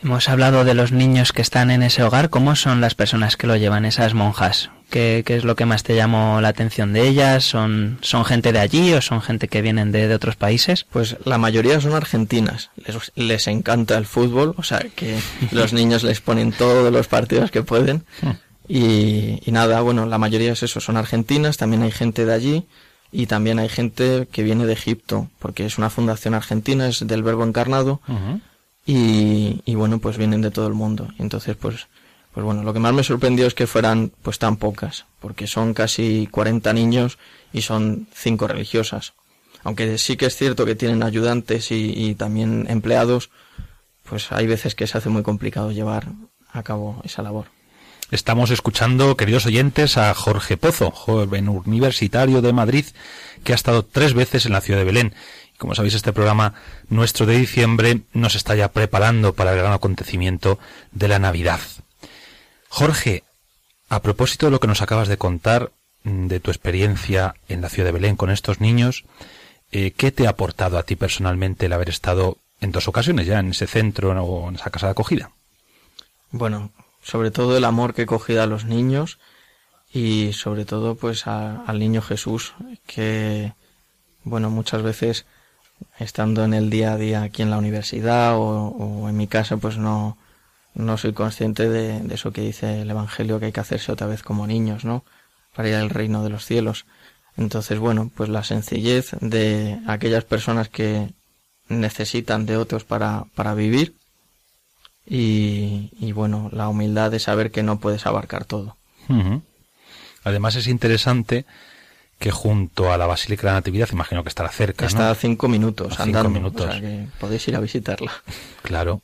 Hemos hablado de los niños que están en ese hogar. ¿Cómo son las personas que lo llevan, esas monjas? ¿Qué, es lo que más te llamó la atención de ellas? ¿Son, son gente de allí o son gente que vienen de, otros países? Pues la mayoría son argentinas. Les, les encanta el fútbol, o sea que los niños les ponen todos los partidos que pueden. Y, y nada, bueno, la mayoría es eso, son argentinas, también hay gente de allí y también hay gente que viene de Egipto, porque es una fundación argentina, es del Verbo Encarnado y, y bueno, pues vienen de todo el mundo. Entonces, pues, pues bueno, lo que más me sorprendió es que fueran pues tan pocas, porque son casi 40 niños y son cinco religiosas. Aunque sí que es cierto que tienen ayudantes y, y también empleados, pues hay veces que se hace muy complicado llevar a cabo esa labor. Estamos escuchando, queridos oyentes, a Jorge Pozo, joven universitario de Madrid, que ha estado tres veces en la ciudad de Belén como sabéis, este programa nuestro de diciembre nos está ya preparando para el gran acontecimiento de la Navidad. Jorge, a propósito de lo que nos acabas de contar, mm, de tu experiencia en la ciudad de Belén con estos niños, eh, ¿qué te ha aportado a ti personalmente el haber estado en dos ocasiones ya en ese centro o en esa casa de acogida? Bueno, sobre todo el amor que he cogido a los niños y sobre todo pues al niño Jesús que bueno muchas veces estando en el día a día aquí en la universidad o, en mi casa, pues no, no soy consciente de, de, eso que dice el Evangelio, que hay que hacerse otra vez como niños, ¿no? Para ir al reino de los cielos. Entonces, bueno, pues la sencillez de aquellas personas que necesitan de otros para, para vivir y, y bueno, la humildad de saber que no puedes abarcar todo. Además es interesante que junto a la Basílica de la Natividad, imagino que estará cerca. Está a cinco minutos andando, cinco minutos. O sea que podéis ir a visitarla. [laughs] Claro.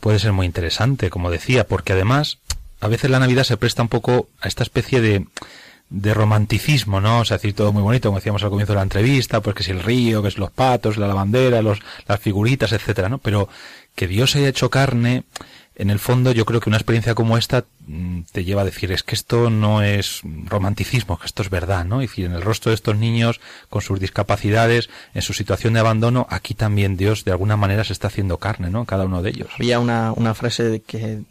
Puede ser muy interesante, como decía, porque además a veces la Navidad se presta un poco a esta especie de, de romanticismo, ¿no? O sea, decir todo muy bonito, como decíamos al comienzo de la entrevista, pues que si el río, que es los patos, la lavandera, los, las figuritas, etcétera, ¿no? Pero que Dios haya hecho carne en el fondo yo creo que una experiencia como esta mm, te lleva a decir es que esto no es romanticismo, que esto es verdad, ¿no? Es decir, en el rostro de estos niños, con sus discapacidades, en su situación de abandono, aquí también Dios de alguna manera se está haciendo carne, ¿no? Cada uno de ellos. Había una, una frase que,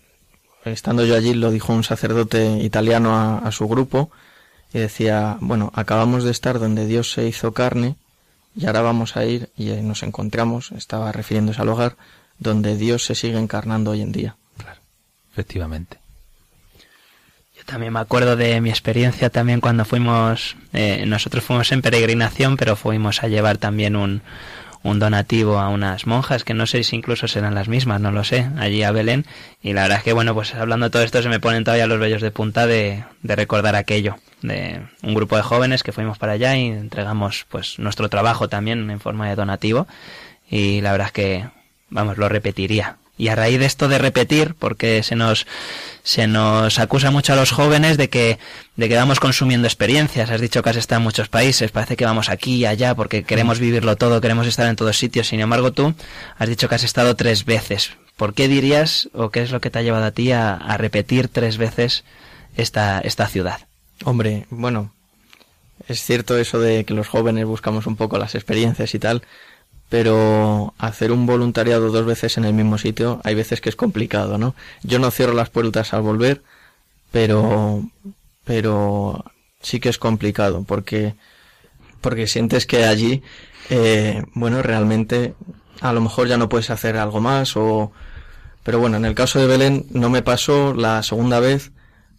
estando yo allí, lo dijo un sacerdote italiano a, a su grupo, y decía, bueno, acabamos de estar donde Dios se hizo carne, y ahora vamos a ir y nos encontramos, estaba refiriéndose al hogar, donde Dios se sigue encarnando hoy en día. Claro, efectivamente. Yo también me acuerdo de mi experiencia también cuando fuimos, eh, nosotros fuimos en peregrinación, pero fuimos a llevar también un, un donativo a unas monjas, que no sé si incluso serán las mismas, no lo sé, allí a Belén. Y la verdad es que, bueno, pues hablando de todo esto se me ponen todavía los vellos de punta de, de recordar aquello, de un grupo de jóvenes que fuimos para allá y entregamos pues nuestro trabajo también en forma de donativo. Y la verdad es que vamos, lo repetiría. Y a raíz de esto de repetir, porque se nos, se nos acusa mucho a los jóvenes de que, de que vamos consumiendo experiencias. Has dicho que has estado en muchos países, parece que vamos aquí y allá porque queremos vivirlo todo, queremos estar en todos sitios. Sin embargo, tú has dicho que has estado tres veces. ¿Por qué dirías, o qué es lo que te ha llevado a ti a, a repetir tres veces esta, esta ciudad? Hombre, bueno, es cierto eso de que los jóvenes buscamos un poco las experiencias y tal, pero hacer un voluntariado dos veces en el mismo sitio hay veces que es complicado, ¿no? Yo no cierro las puertas al volver, pero pero sí que es complicado porque porque sientes que allí eh, bueno realmente a lo mejor ya no puedes hacer algo más o pero bueno en el caso de Belén no me pasó la segunda vez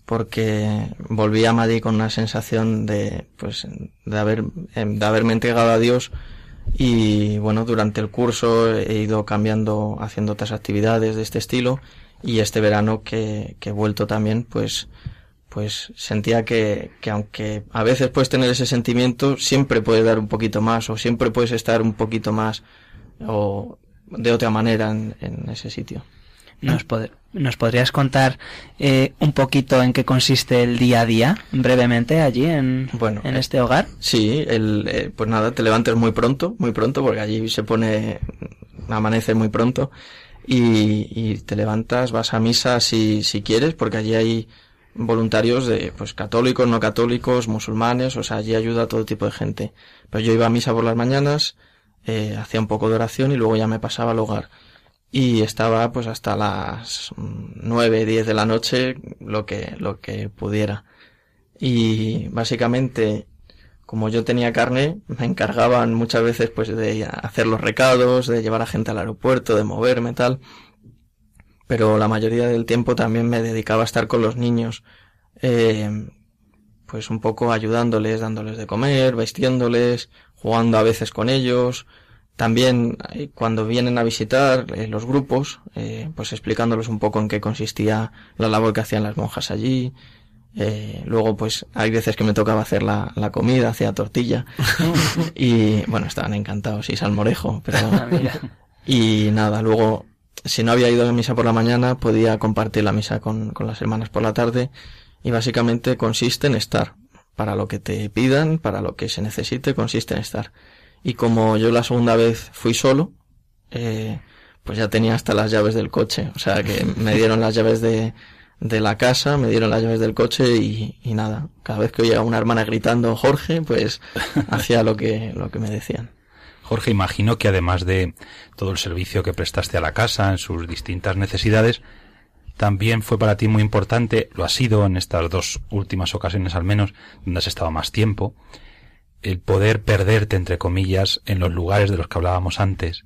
porque volví a Madrid con una sensación de pues de haber de haberme entregado a Dios y bueno, durante el curso he ido cambiando, haciendo otras actividades de este estilo y este verano que, que he vuelto también, pues, pues sentía que, que aunque a veces puedes tener ese sentimiento, siempre puedes dar un poquito más o siempre puedes estar un poquito más o de otra manera en, en ese sitio. ¿Nos, ¿Nos podrías contar eh, un poquito en qué consiste el día a día, brevemente, allí en, bueno, en este hogar? Sí, el, eh, pues nada, te levantes muy pronto, muy pronto, porque allí se pone, amanece muy pronto, y, y te levantas, vas a misa si, si quieres, porque allí hay voluntarios de, pues católicos, no católicos, musulmanes, o sea, allí ayuda a todo tipo de gente. Pero yo iba a misa por las mañanas, eh, hacía un poco de oración y luego ya me pasaba al hogar y estaba pues hasta las nueve, diez de la noche lo que, lo que pudiera. Y básicamente, como yo tenía carne, me encargaban muchas veces pues de hacer los recados, de llevar a gente al aeropuerto, de moverme tal. Pero la mayoría del tiempo también me dedicaba a estar con los niños, eh, pues un poco ayudándoles, dándoles de comer, vestiéndoles, jugando a veces con ellos, también eh, cuando vienen a visitar eh, los grupos, eh, pues explicándoles un poco en qué consistía la labor que hacían las monjas allí. luego, pues hay veces que me tocaba hacer la, la comida, hacía tortilla. [laughs] y bueno, estaban encantados y salmorejo, pero... [laughs] Ah, [laughs] y nada, luego, si no había ido a misa por la mañana, podía compartir la misa con, con las hermanas por la tarde. Y básicamente consiste en estar. Para lo que te pidan, para lo que se necesite, consiste en estar y como yo la segunda vez fui solo, eh, pues ya tenía hasta las llaves del coche. O sea que [laughs] me dieron las llaves de, de la casa, me dieron las llaves del coche y, y nada. Cada vez que oía a una hermana gritando Jorge, pues [laughs] hacía lo que, lo que me decían. Jorge, imagino que además de todo el servicio que prestaste a la casa en sus distintas necesidades, también fue para ti muy importante, lo ha sido en estas dos últimas ocasiones al menos, donde has estado más tiempo, el poder perderte, entre comillas, en los lugares de los que hablábamos antes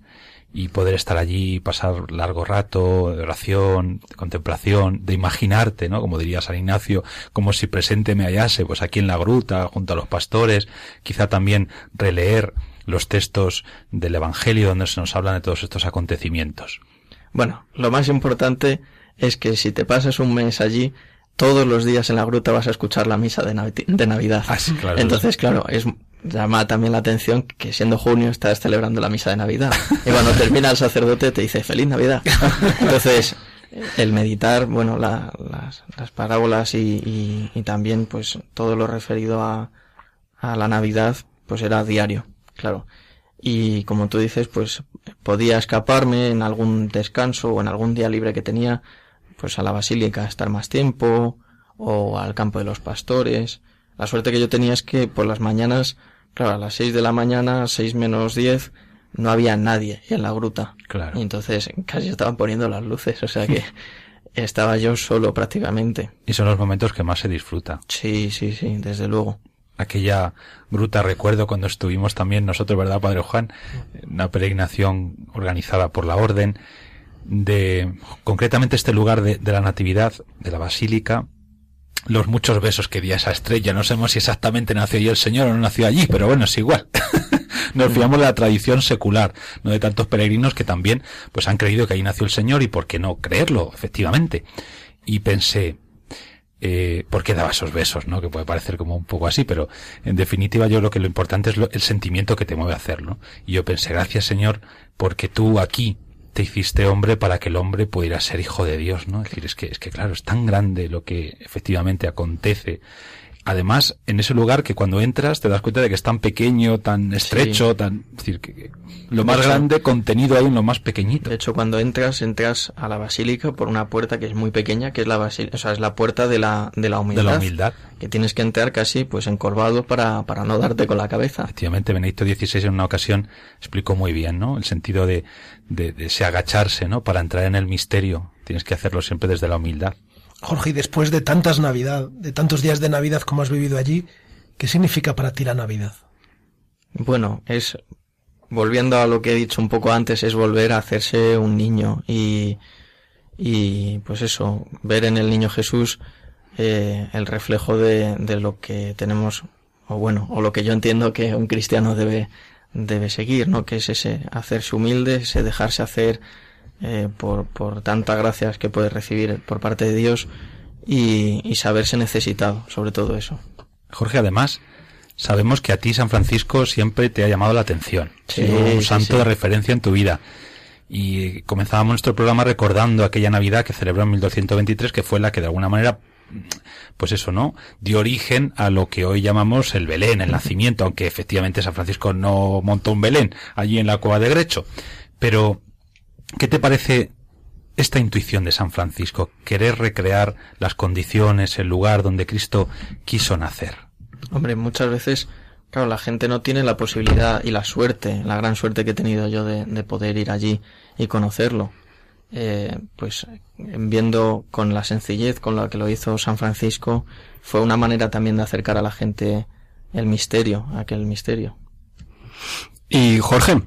y poder estar allí, pasar largo rato de oración, de contemplación, de imaginarte, ¿no? Como diría San Ignacio, como si presente me hallase, pues aquí en la gruta, junto a los pastores, quizá también releer los textos del Evangelio donde se nos hablan de todos estos acontecimientos. Bueno, lo más importante es que si te pasas un mes allí, todos los días en la gruta vas a escuchar la misa de, Navidad. Ah, Entonces, claro, es llama también la atención que siendo junio estás celebrando la misa de Navidad. Y cuando [laughs] termina el sacerdote te dice feliz Navidad. Entonces, el meditar, bueno, las, las, parábolas y, y, también pues todo lo referido a, a la Navidad, pues era diario, claro. Y como tú dices, pues podía escaparme en algún descanso o en algún día libre que tenía, pues a la basílica a estar más tiempo o al campo de los pastores. La suerte que yo tenía es que por las mañanas, claro, a las seis de la mañana, seis menos diez, no había nadie en la gruta. Claro. Y entonces casi estaban poniendo las luces, o sea que [laughs] estaba yo solo prácticamente. Y son los momentos que más se disfruta. Sí, sí, sí, desde luego. Aquella gruta, recuerdo cuando estuvimos también nosotros, ¿verdad, Padre Juan? Una peregrinación organizada por la Orden de concretamente este lugar de, la Natividad, de la Basílica, los muchos besos que di a esa estrella. No sabemos si exactamente nació allí el Señor o no nació allí, pero bueno, es igual. [laughs] Nos fiamos de la tradición secular, no de tantos peregrinos que también pues han creído que ahí nació el Señor y por qué no creerlo, efectivamente. Y pensé, eh, ¿por qué daba esos besos? ¿no? Que puede parecer como un poco así, pero en definitiva yo lo que lo importante es el sentimiento que te mueve a hacerlo. Y yo pensé, gracias Señor, porque tú aquí, te hiciste hombre para que el hombre pudiera ser hijo de Dios, ¿no? Es decir, es que, es que claro, es tan grande lo que efectivamente acontece además en ese lugar que cuando entras te das cuenta de que es tan pequeño, tan estrecho, tan, es decir, que, que lo más hecho- grande contenido hay en lo más pequeñito. De hecho, cuando entras, entras a la basílica por una puerta que es muy pequeña, que es la basílica, o sea, es la puerta de la, de la humildad. De la humildad. Que tienes que entrar casi, pues, encorvado para, para no darte con la cabeza. Efectivamente, Benedicto XVI en una ocasión explicó muy bien, ¿no? El sentido de, de, de ese agacharse, ¿no? Para entrar en el misterio. Tienes que hacerlo siempre desde la humildad. Jorge, y después de tantas Navidad, de tantos días de Navidad como has vivido allí, ¿qué significa para ti la Navidad? Bueno, es, volviendo a lo que he dicho un poco antes, es volver a hacerse un niño y, y pues eso, ver en el niño Jesús eh, el reflejo de, de lo que tenemos, o bueno, o lo que yo entiendo que un cristiano debe, debe seguir, ¿no? Que es ese hacerse humilde, ese dejarse hacer eh, por, por tantas gracias que puede recibir por parte de Dios y, y saberse necesitado, sobre todo eso. Jorge, además, sabemos que a ti San Francisco siempre te ha llamado la atención. Sí, un sí, santo sí. de referencia en tu vida. Y comenzábamos nuestro programa recordando aquella Navidad que celebró en 1223, que fue la que de alguna manera, pues eso, ¿no? Dio origen a lo que hoy llamamos el Belén, el nacimiento, aunque efectivamente San Francisco no montó un Belén allí en la cueva de Grecho. Pero, ¿qué te parece esta intuición de San Francisco? Querer recrear las condiciones, el lugar donde Cristo quiso nacer. Hombre, muchas veces, claro, la gente no tiene la posibilidad y la suerte, la gran suerte que he tenido yo de, de poder ir allí y conocerlo. Eh, pues viendo con la sencillez con la que lo hizo San Francisco, fue una manera también de acercar a la gente el misterio, aquel misterio. Y Jorge,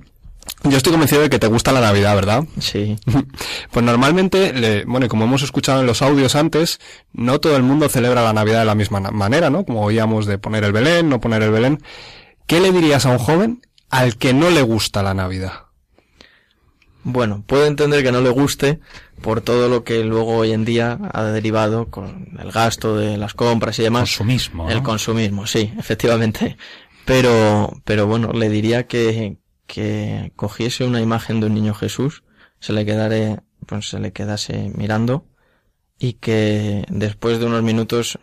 yo estoy convencido de que te gusta la Navidad, ¿verdad? Sí. [laughs] Pues normalmente, le- bueno, como hemos escuchado en los audios antes, no todo el mundo celebra la Navidad de la misma manera, ¿no? Como oíamos de poner el Belén, no poner el Belén. ¿Qué le dirías a un joven al que no le gusta la Navidad? Bueno, puedo entender que no le guste por todo lo que luego hoy en día ha derivado con el gasto de las compras y demás. Consumismo. El consumismo, sí, efectivamente. Pero, pero bueno, le diría que, que cogiese una imagen de un niño Jesús, se le quedare, pues se le quedase mirando y que después de unos minutos,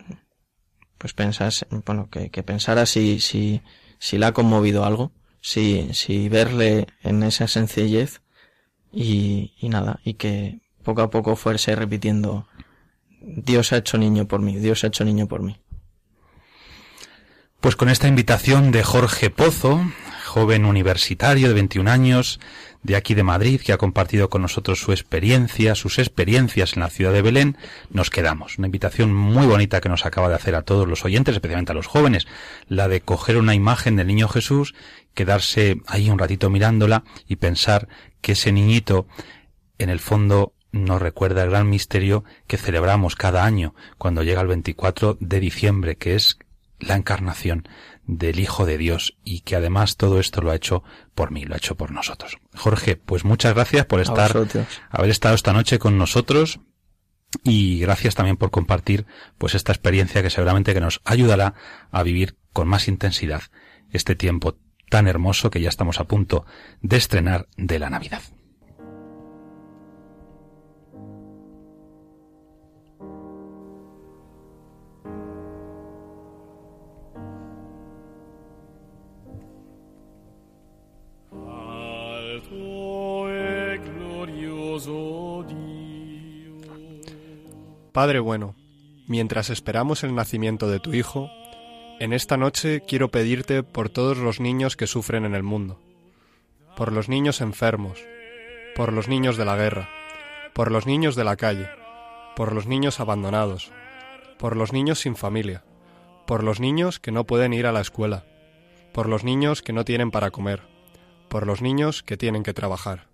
pues pensase, bueno, que, que pensara si, si, si le ha conmovido algo, si, si verle en esa sencillez y, y nada, y que poco a poco fuese repitiendo, Dios ha hecho niño por mí, Dios ha hecho niño por mí. Pues con esta invitación de Jorge Pozo, joven universitario de 21 años, de aquí de Madrid, que ha compartido con nosotros su experiencia, sus experiencias en la ciudad de Belén, nos quedamos. Una invitación muy bonita que nos acaba de hacer a todos los oyentes, especialmente a los jóvenes, la de coger una imagen del niño Jesús, quedarse ahí un ratito mirándola y pensar que ese niñito, en el fondo, nos recuerda el gran misterio que celebramos cada año cuando llega el 24 de diciembre, que es la encarnación del Hijo de Dios y que además todo esto lo ha hecho por mí, lo ha hecho por nosotros. Jorge, pues muchas gracias por estar, haber estado esta noche con nosotros y gracias también por compartir pues esta experiencia que seguramente que nos ayudará a vivir con más intensidad este tiempo tan hermoso que ya estamos a punto de estrenar de la Navidad. Padre bueno, mientras esperamos el nacimiento de tu Hijo, en esta noche quiero pedirte por todos los niños que sufren en el mundo, por los niños enfermos, por los niños de la guerra, por los niños de la calle, por los niños abandonados, por los niños sin familia, por los niños que no pueden ir a la escuela, por los niños que no tienen para comer, por los niños que tienen que trabajar.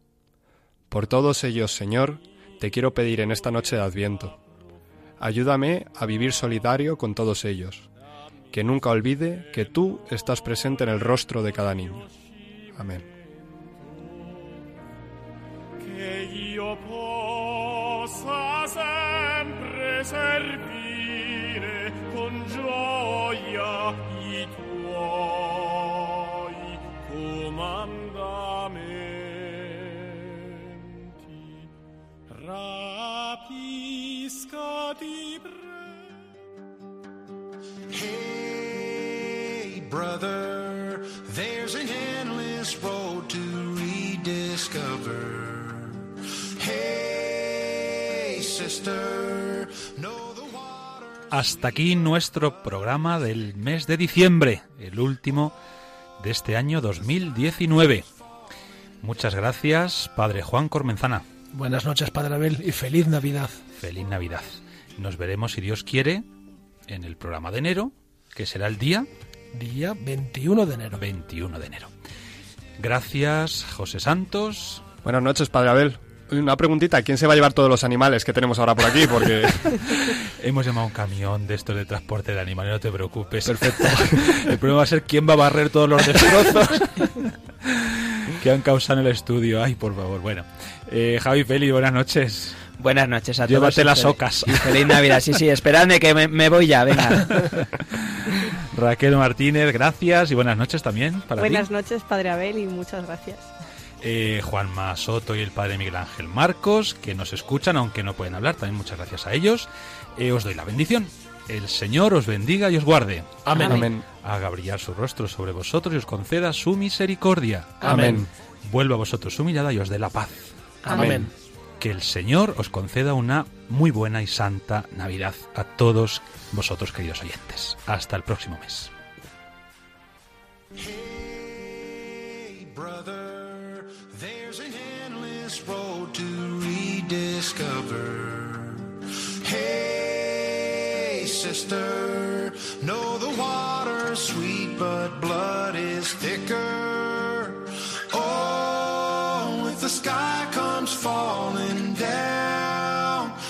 Por todos ellos, Señor, te quiero pedir en esta noche de Adviento. Ayúdame a vivir solidario con todos ellos, que nunca olvide que tú estás presente en el rostro de cada niño. Amén. che io possa sempre servire con gioia i tuoi comandamenti. Rapisca di Hey, There's an endless road to rediscover. Hey, sister, know the Hasta aquí nuestro programa del mes de diciembre, el último de este año 2019. Muchas gracias, Padre Juan Cormenzana. Buenas noches, Padre Abel, y feliz Navidad. Feliz Navidad. Nos veremos, si Dios quiere, en el programa de enero, que será el día... Día 21 de enero. 21 de enero. Gracias, José Santos. Buenas noches, Padre Abel. Una preguntita, ¿quién se va a llevar todos los animales que tenemos ahora por aquí? Porque [laughs] Hemos llamado un camión de estos de transporte de animales, no te preocupes. Perfecto. [laughs] El problema va a ser quién va a barrer todos los destrozos [laughs] que han causado en el estudio. Ay, por favor. Bueno, eh, Javi Feli, buenas noches. Buenas noches a todos. Llévate las ocas. Y feliz Navidad. Sí, sí, esperadme que me, me voy ya, venga. Raquel Martínez, gracias y buenas noches también para Buenas ti. noches, Padre Abel, y muchas gracias. Eh, Juanma Soto y el padre Miguel Ángel Marcos, que nos escuchan, aunque no pueden hablar, también muchas gracias a ellos. Eh, os doy la bendición. El Señor os bendiga y os guarde. Amén. Amén. Haga brillar su rostro sobre vosotros y os conceda su misericordia. Amén. Vuelva a vosotros su mirada y os dé la paz. Amén. Que el Señor os conceda una muy buena y santa Navidad a todos vosotros, queridos oyentes. Hasta el próximo mes. Hey, brother, there's an endless road to rediscover. Hey, sister, know the water's sweet, but blood is thicker. Oh, if the sky comes falling